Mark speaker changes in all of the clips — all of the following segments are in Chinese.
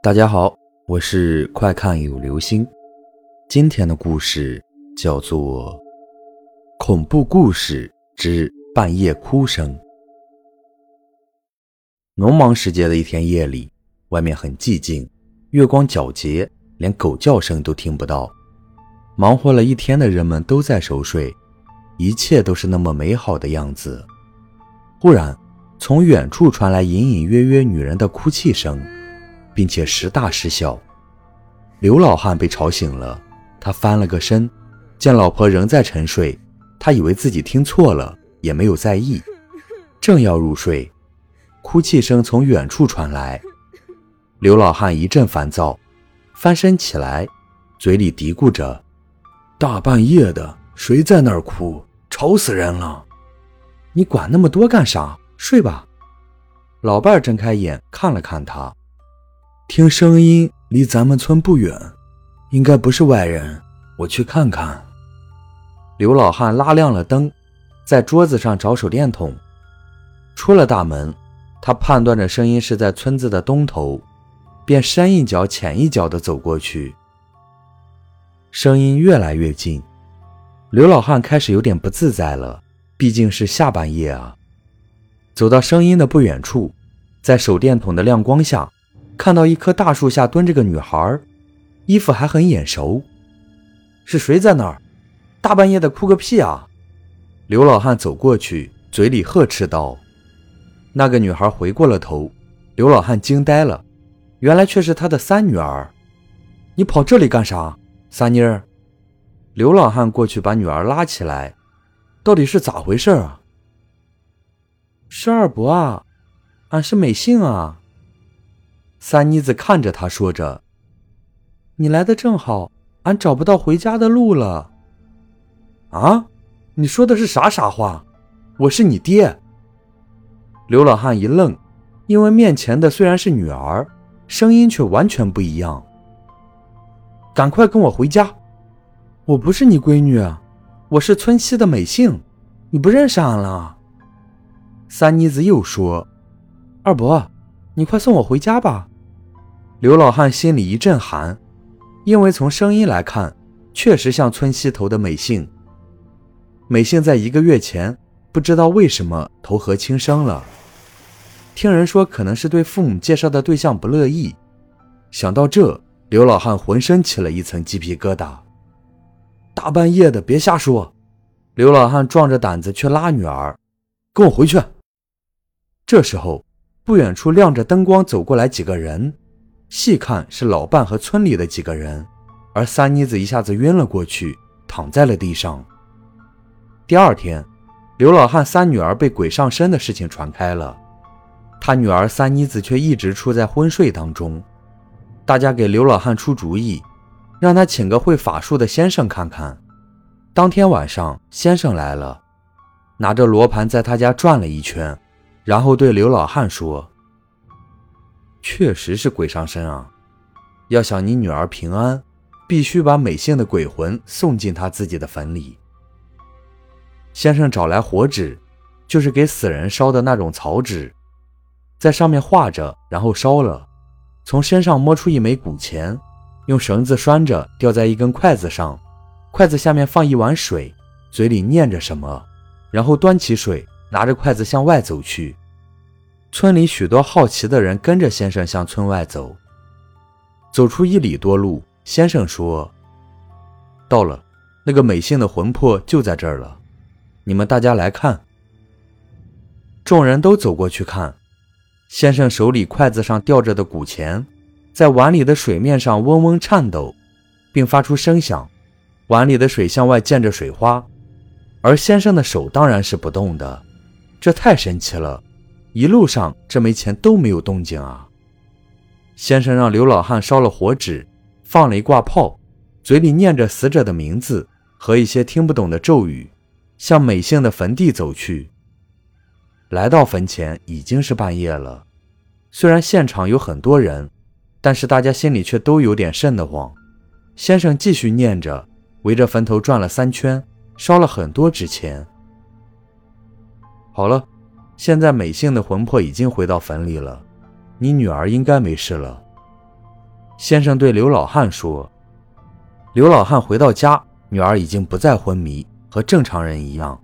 Speaker 1: 大家好，我是快看有流星。今天的故事叫做《恐怖故事之半夜哭声》。农忙时节的一天夜里，外面很寂静，月光皎洁，连狗叫声都听不到。忙活了一天的人们都在熟睡，一切都是那么美好的样子。忽然，从远处传来隐隐约约女人的哭泣声，并且时大时小。刘老汉被吵醒了，他翻了个身，见老婆仍在沉睡，他以为自己听错了，也没有在意，正要入睡，哭泣声从远处传来。刘老汉一阵烦躁，翻身起来，嘴里嘀咕着：“大半夜的，谁在那儿哭？吵死人了！你管那么多干啥？”睡吧，老伴儿睁开眼看了看他，听声音离咱们村不远，应该不是外人，我去看看。刘老汉拉亮了灯，在桌子上找手电筒，出了大门，他判断着声音是在村子的东头，便深一脚浅一脚地走过去。声音越来越近，刘老汉开始有点不自在了，毕竟是下半夜啊。走到声音的不远处，在手电筒的亮光下，看到一棵大树下蹲着个女孩，衣服还很眼熟。是谁在那儿？大半夜的哭个屁啊！刘老汉走过去，嘴里呵斥道。那个女孩回过了头，刘老汉惊呆了，原来却是他的三女儿。你跑这里干啥，三妮儿？刘老汉过去把女儿拉起来，到底是咋回事啊？是二伯啊，俺是美杏啊。三妮子看着他说着：“你来的正好，俺找不到回家的路了。”啊，你说的是啥傻话？我是你爹。刘老汉一愣，因为面前的虽然是女儿，声音却完全不一样。赶快跟我回家！我不是你闺女，我是村西的美杏，你不认识俺了？三妮子又说：“二伯，你快送我回家吧。”刘老汉心里一阵寒，因为从声音来看，确实像村西头的美杏。美杏在一个月前不知道为什么投河轻生了，听人说可能是对父母介绍的对象不乐意。想到这，刘老汉浑身起了一层鸡皮疙瘩。大半夜的，别瞎说！刘老汉壮着胆子去拉女儿：“跟我回去。”这时候，不远处亮着灯光走过来几个人，细看是老伴和村里的几个人，而三妮子一下子晕了过去，躺在了地上。第二天，刘老汉三女儿被鬼上身的事情传开了，他女儿三妮子却一直处在昏睡当中。大家给刘老汉出主意，让他请个会法术的先生看看。当天晚上，先生来了，拿着罗盘在他家转了一圈。然后对刘老汉说：“确实是鬼上身啊！要想你女儿平安，必须把美姓的鬼魂送进他自己的坟里。”先生找来火纸，就是给死人烧的那种草纸，在上面画着，然后烧了。从身上摸出一枚古钱，用绳子拴着，吊在一根筷子上，筷子下面放一碗水，嘴里念着什么，然后端起水。拿着筷子向外走去，村里许多好奇的人跟着先生向村外走。走出一里多路，先生说：“到了，那个美姓的魂魄就在这儿了。你们大家来看。”众人都走过去看，先生手里筷子上吊着的古钱，在碗里的水面上嗡嗡颤抖，并发出声响，碗里的水向外溅着水花，而先生的手当然是不动的。这太神奇了，一路上这枚钱都没有动静啊！先生让刘老汉烧了火纸，放了一挂炮，嘴里念着死者的名字和一些听不懂的咒语，向美姓的坟地走去。来到坟前已经是半夜了，虽然现场有很多人，但是大家心里却都有点瘆得慌。先生继续念着，围着坟头转了三圈，烧了很多纸钱。好了，现在美杏的魂魄已经回到坟里了，你女儿应该没事了。先生对刘老汉说：“刘老汉回到家，女儿已经不再昏迷，和正常人一样。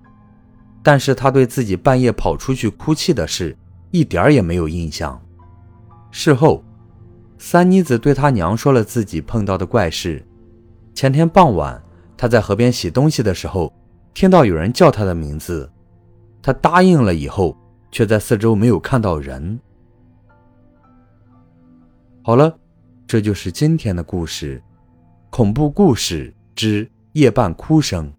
Speaker 1: 但是他对自己半夜跑出去哭泣的事，一点儿也没有印象。事后，三妮子对他娘说了自己碰到的怪事。前天傍晚，他在河边洗东西的时候，听到有人叫他的名字，他答应了以后，却在四周没有看到人。好了。”这就是今天的故事，恐怖故事之夜半哭声。